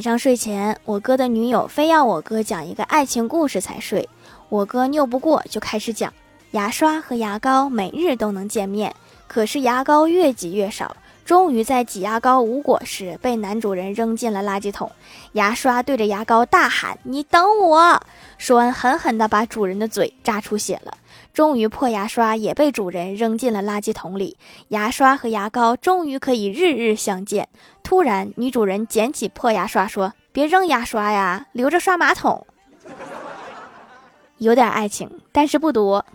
晚上睡前，我哥的女友非要我哥讲一个爱情故事才睡，我哥拗不过，就开始讲：牙刷和牙膏每日都能见面，可是牙膏越挤越少。终于在挤牙膏无果时，被男主人扔进了垃圾桶。牙刷对着牙膏大喊：“你等我！”说完，狠狠地把主人的嘴扎出血了。终于，破牙刷也被主人扔进了垃圾桶里。牙刷和牙膏终于可以日日相见。突然，女主人捡起破牙刷说：“别扔牙刷呀，留着刷马桶。”有点爱情，但是不多。